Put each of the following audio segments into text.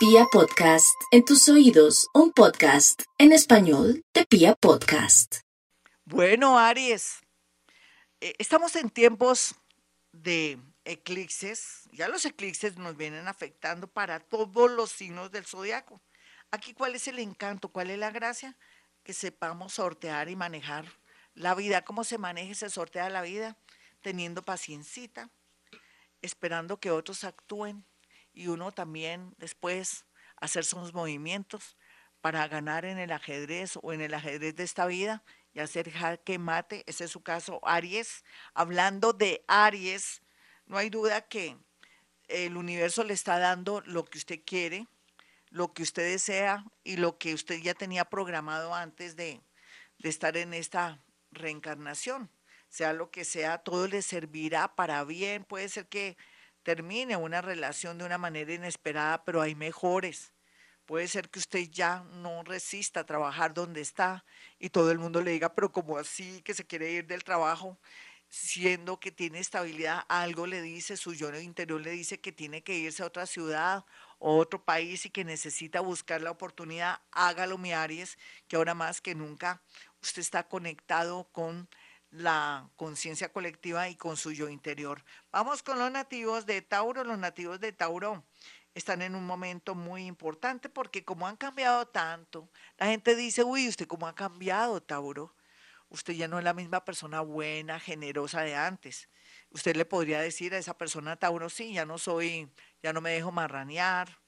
Pia Podcast, en tus oídos, un podcast en español de Pia Podcast. Bueno, Aries, eh, estamos en tiempos de eclipses. Ya los eclipses nos vienen afectando para todos los signos del zodiaco. Aquí, ¿cuál es el encanto? ¿Cuál es la gracia? Que sepamos sortear y manejar la vida. ¿Cómo se maneja y se sortea la vida? Teniendo paciencita, esperando que otros actúen y uno también después hacer sus movimientos para ganar en el ajedrez o en el ajedrez de esta vida y hacer jaque mate. Ese es su caso, Aries. Hablando de Aries, no hay duda que el universo le está dando lo que usted quiere, lo que usted desea y lo que usted ya tenía programado antes de, de estar en esta reencarnación. Sea lo que sea, todo le servirá para bien. Puede ser que termine una relación de una manera inesperada, pero hay mejores. Puede ser que usted ya no resista a trabajar donde está y todo el mundo le diga, pero como así que se quiere ir del trabajo, siendo que tiene estabilidad, algo le dice, su yo interior le dice que tiene que irse a otra ciudad o otro país y que necesita buscar la oportunidad, hágalo mi Aries, que ahora más que nunca usted está conectado con la conciencia colectiva y con su yo interior. Vamos con los nativos de Tauro. Los nativos de Tauro están en un momento muy importante porque como han cambiado tanto, la gente dice, uy, usted cómo ha cambiado, Tauro. Usted ya no es la misma persona buena, generosa de antes. Usted le podría decir a esa persona, Tauro, sí, ya no soy, ya no me dejo marranear,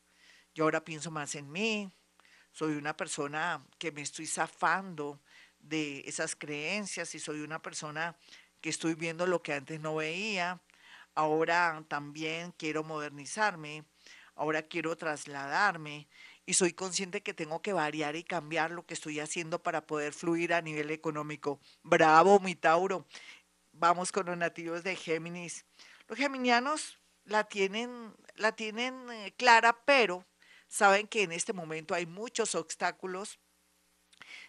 yo ahora pienso más en mí, soy una persona que me estoy zafando de esas creencias y soy una persona que estoy viendo lo que antes no veía. Ahora también quiero modernizarme, ahora quiero trasladarme y soy consciente que tengo que variar y cambiar lo que estoy haciendo para poder fluir a nivel económico. Bravo, mi Tauro. Vamos con los nativos de Géminis. Los geminianos la tienen, la tienen eh, clara, pero saben que en este momento hay muchos obstáculos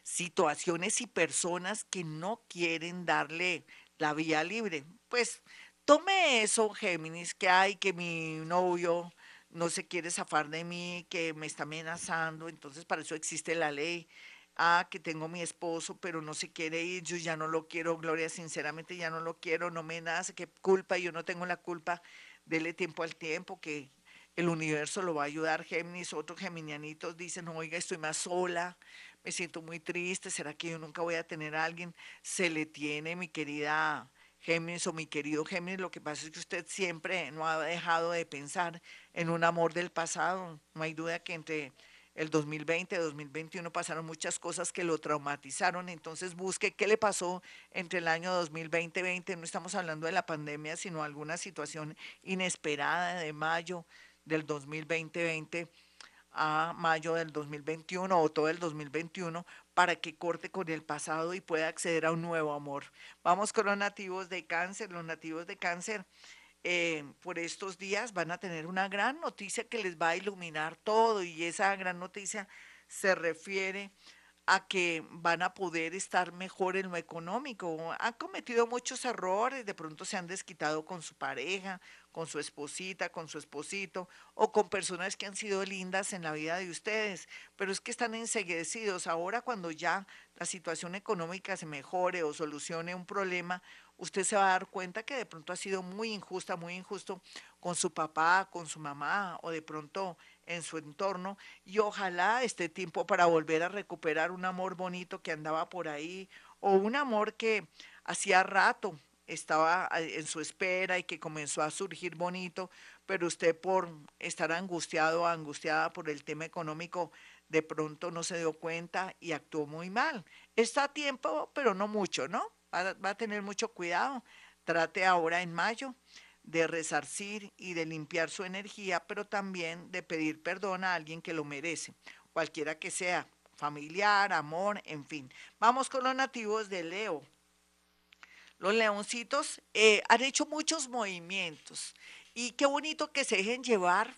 situaciones y personas que no quieren darle la vía libre. Pues tome eso, Géminis, que hay, que mi novio no se quiere zafar de mí, que me está amenazando, entonces para eso existe la ley. Ah, que tengo mi esposo, pero no se quiere ir, yo ya no lo quiero, Gloria, sinceramente ya no lo quiero, no me nace, qué culpa, yo no tengo la culpa, dele tiempo al tiempo, que el universo lo va a ayudar, Géminis, otros geminianitos dicen, oiga, estoy más sola, me siento muy triste, ¿será que yo nunca voy a tener a alguien? Se le tiene, mi querida Géminis o mi querido Géminis, lo que pasa es que usted siempre no ha dejado de pensar en un amor del pasado. No hay duda que entre el 2020 y 2021 pasaron muchas cosas que lo traumatizaron, entonces busque qué le pasó entre el año 2020 y 2020, no estamos hablando de la pandemia, sino alguna situación inesperada de mayo del 2020-20 a mayo del 2021 o todo el 2021 para que corte con el pasado y pueda acceder a un nuevo amor. Vamos con los nativos de cáncer. Los nativos de cáncer eh, por estos días van a tener una gran noticia que les va a iluminar todo y esa gran noticia se refiere que van a poder estar mejor en lo económico. Han cometido muchos errores, de pronto se han desquitado con su pareja, con su esposita, con su esposito o con personas que han sido lindas en la vida de ustedes, pero es que están enseguecidos. Ahora cuando ya la situación económica se mejore o solucione un problema, usted se va a dar cuenta que de pronto ha sido muy injusta, muy injusto con su papá, con su mamá o de pronto en su entorno y ojalá esté tiempo para volver a recuperar un amor bonito que andaba por ahí o un amor que hacía rato estaba en su espera y que comenzó a surgir bonito, pero usted por estar angustiado o angustiada por el tema económico, de pronto no se dio cuenta y actuó muy mal. Está a tiempo, pero no mucho, ¿no? Va a tener mucho cuidado. Trate ahora en mayo de resarcir y de limpiar su energía, pero también de pedir perdón a alguien que lo merece, cualquiera que sea, familiar, amor, en fin. Vamos con los nativos de Leo. Los leoncitos eh, han hecho muchos movimientos y qué bonito que se dejen llevar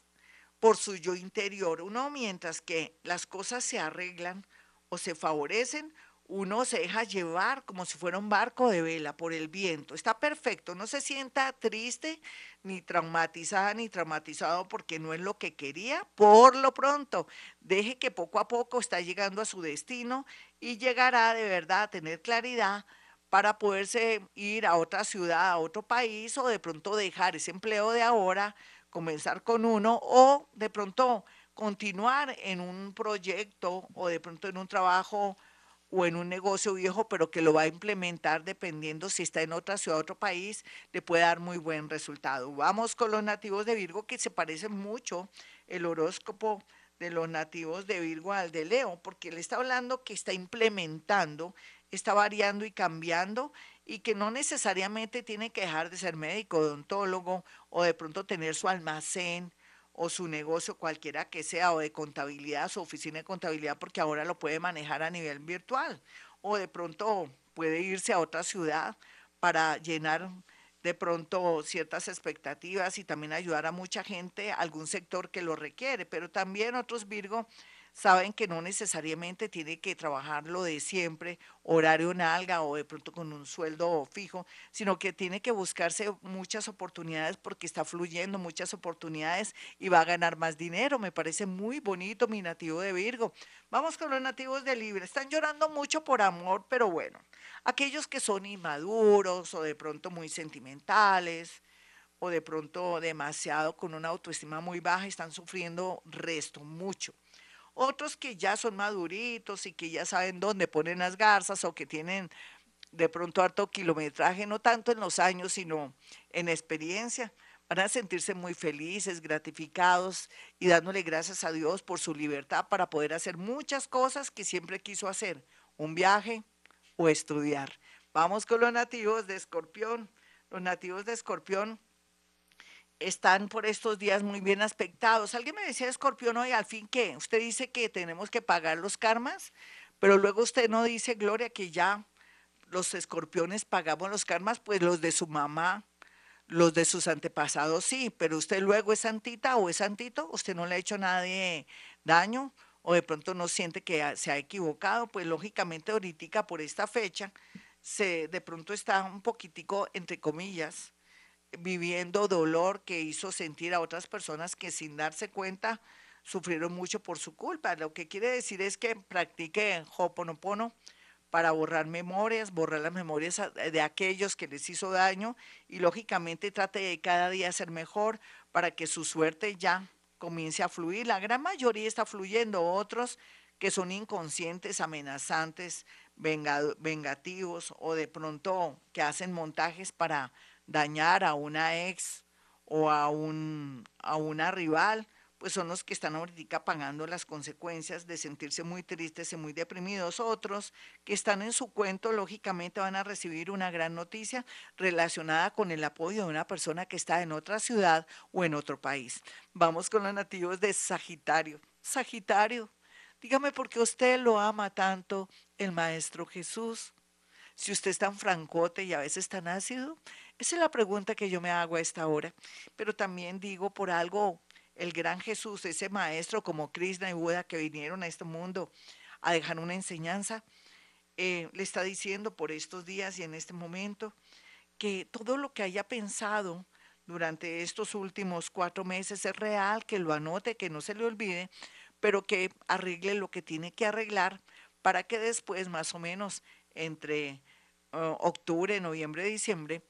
por su yo interior. Uno mientras que las cosas se arreglan o se favorecen, uno se deja llevar como si fuera un barco de vela por el viento. Está perfecto, no se sienta triste, ni traumatizada, ni traumatizado porque no es lo que quería. Por lo pronto, deje que poco a poco está llegando a su destino y llegará de verdad a tener claridad para poderse ir a otra ciudad, a otro país o de pronto dejar ese empleo de ahora, comenzar con uno o de pronto continuar en un proyecto o de pronto en un trabajo o en un negocio viejo, pero que lo va a implementar dependiendo si está en otra ciudad, otro país, le puede dar muy buen resultado. Vamos con los nativos de Virgo, que se parece mucho el horóscopo de los nativos de Virgo al de Leo, porque le está hablando que está implementando, está variando y cambiando y que no necesariamente tiene que dejar de ser médico, odontólogo o de pronto tener su almacén o su negocio, cualquiera que sea, o de contabilidad, su oficina de contabilidad, porque ahora lo puede manejar a nivel virtual, o de pronto puede irse a otra ciudad para llenar de pronto ciertas expectativas y también ayudar a mucha gente, algún sector que lo requiere, pero también otros Virgo saben que no necesariamente tiene que trabajar lo de siempre, horario nalga o de pronto con un sueldo fijo, sino que tiene que buscarse muchas oportunidades porque está fluyendo muchas oportunidades y va a ganar más dinero. Me parece muy bonito mi nativo de Virgo. Vamos con los nativos de Libra. Están llorando mucho por amor, pero bueno, aquellos que son inmaduros o de pronto muy sentimentales, o de pronto demasiado con una autoestima muy baja, están sufriendo resto, mucho. Otros que ya son maduritos y que ya saben dónde ponen las garzas o que tienen de pronto harto kilometraje, no tanto en los años, sino en experiencia, van a sentirse muy felices, gratificados y dándole gracias a Dios por su libertad para poder hacer muchas cosas que siempre quiso hacer, un viaje o estudiar. Vamos con los nativos de Escorpión. Los nativos de Escorpión están por estos días muy bien aspectados. Alguien me decía, escorpión, hoy al fin que usted dice que tenemos que pagar los karmas, pero luego usted no dice, Gloria, que ya los escorpiones pagamos los karmas, pues los de su mamá, los de sus antepasados sí, pero usted luego es santita o es santito, usted no le ha hecho nada de daño o de pronto no siente que se ha equivocado, pues lógicamente ahorita por esta fecha se de pronto está un poquitico entre comillas viviendo dolor que hizo sentir a otras personas que sin darse cuenta sufrieron mucho por su culpa. Lo que quiere decir es que practique Hoponopono para borrar memorias, borrar las memorias de aquellos que les hizo daño y lógicamente trate de cada día ser mejor para que su suerte ya comience a fluir. La gran mayoría está fluyendo, otros que son inconscientes, amenazantes, vengativos o de pronto que hacen montajes para dañar a una ex o a, un, a una rival, pues son los que están ahorita pagando las consecuencias de sentirse muy tristes y muy deprimidos. Otros que están en su cuento, lógicamente van a recibir una gran noticia relacionada con el apoyo de una persona que está en otra ciudad o en otro país. Vamos con los nativos de Sagitario. Sagitario, dígame por qué usted lo ama tanto el Maestro Jesús. Si usted es tan francote y a veces tan ácido, esa es la pregunta que yo me hago a esta hora. Pero también digo por algo, el gran Jesús, ese maestro como Krishna y Buda que vinieron a este mundo a dejar una enseñanza, eh, le está diciendo por estos días y en este momento que todo lo que haya pensado durante estos últimos cuatro meses es real, que lo anote, que no se le olvide, pero que arregle lo que tiene que arreglar para que después, más o menos entre uh, octubre, noviembre, diciembre,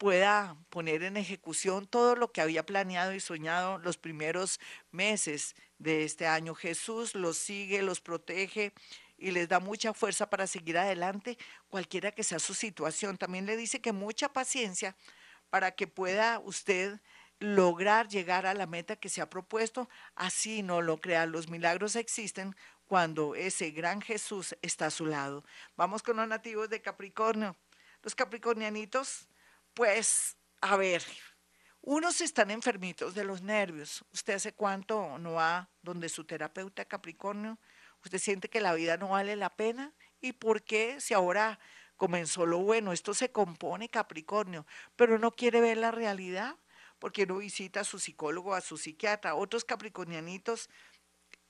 pueda poner en ejecución todo lo que había planeado y soñado los primeros meses de este año. Jesús los sigue, los protege y les da mucha fuerza para seguir adelante, cualquiera que sea su situación. También le dice que mucha paciencia para que pueda usted lograr llegar a la meta que se ha propuesto, así no lo crea. Los milagros existen cuando ese gran Jesús está a su lado. Vamos con los nativos de Capricornio. Los capricornianitos pues, a ver, unos están enfermitos de los nervios. ¿Usted hace cuánto no va donde su terapeuta Capricornio? ¿Usted siente que la vida no vale la pena? ¿Y por qué si ahora comenzó lo bueno? Esto se compone Capricornio, pero no quiere ver la realidad porque no visita a su psicólogo, a su psiquiatra. Otros capricornianitos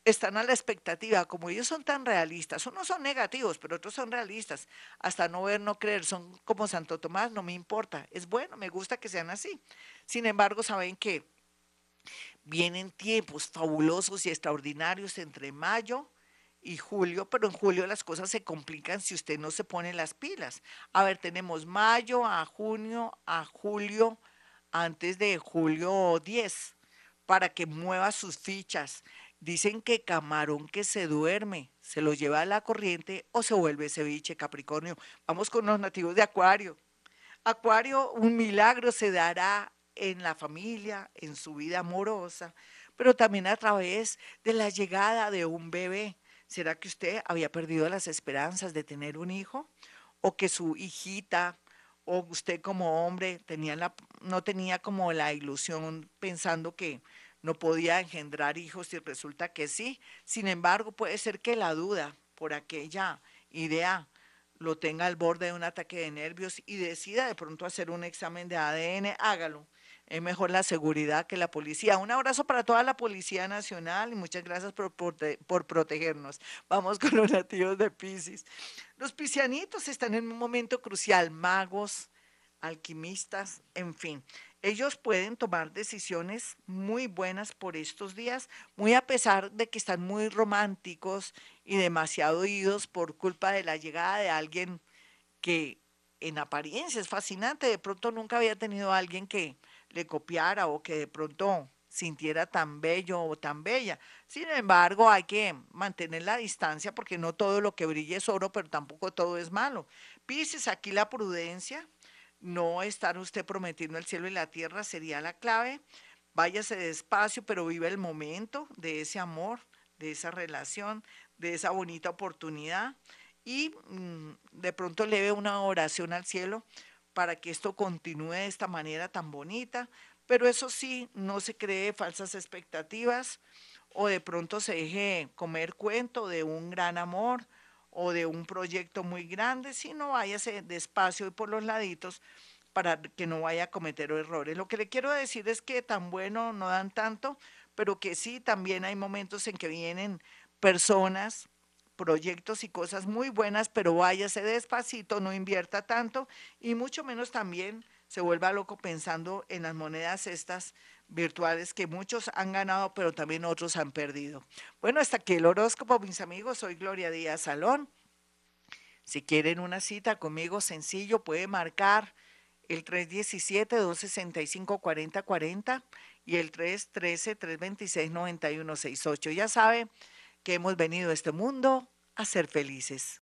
están a la expectativa, como ellos son tan realistas, unos son negativos, pero otros son realistas, hasta no ver, no creer, son como Santo Tomás, no me importa, es bueno, me gusta que sean así. Sin embargo, saben que vienen tiempos fabulosos y extraordinarios entre mayo y julio, pero en julio las cosas se complican si usted no se pone las pilas. A ver, tenemos mayo a junio, a julio, antes de julio 10, para que mueva sus fichas. Dicen que camarón que se duerme, se lo lleva a la corriente o se vuelve ceviche Capricornio. Vamos con los nativos de Acuario. Acuario, un milagro se dará en la familia, en su vida amorosa, pero también a través de la llegada de un bebé. ¿Será que usted había perdido las esperanzas de tener un hijo? ¿O que su hijita o usted como hombre tenía la, no tenía como la ilusión pensando que no podía engendrar hijos y resulta que sí. Sin embargo, puede ser que la duda por aquella idea lo tenga al borde de un ataque de nervios y decida de pronto hacer un examen de ADN, hágalo. Es mejor la seguridad que la policía. Un abrazo para toda la Policía Nacional y muchas gracias por, por, protegernos. Vamos con los nativos de Pisces. Los piscianitos están en un momento crucial, magos, alquimistas, en fin ellos pueden tomar decisiones muy buenas por estos días, muy a pesar de que están muy románticos y demasiado oídos por culpa de la llegada de alguien que en apariencia es fascinante. De pronto nunca había tenido a alguien que le copiara o que de pronto sintiera tan bello o tan bella. Sin embargo, hay que mantener la distancia porque no todo lo que brilla es oro, pero tampoco todo es malo. Pisces, aquí la prudencia, no estar usted prometiendo el cielo y la tierra sería la clave. Váyase despacio, pero vive el momento de ese amor, de esa relación, de esa bonita oportunidad y mm, de pronto leve una oración al cielo para que esto continúe de esta manera tan bonita, pero eso sí, no se cree falsas expectativas o de pronto se deje comer cuento de un gran amor o de un proyecto muy grande, sino váyase despacio y por los laditos para que no vaya a cometer errores. Lo que le quiero decir es que tan bueno no dan tanto, pero que sí, también hay momentos en que vienen personas, proyectos y cosas muy buenas, pero váyase despacito, no invierta tanto y mucho menos también se vuelva loco pensando en las monedas estas virtuales que muchos han ganado, pero también otros han perdido. Bueno, hasta aquí el horóscopo, mis amigos. Soy Gloria Díaz Salón. Si quieren una cita conmigo, sencillo, puede marcar el 317-265-4040 y el 313-326-9168. Ya sabe que hemos venido a este mundo a ser felices.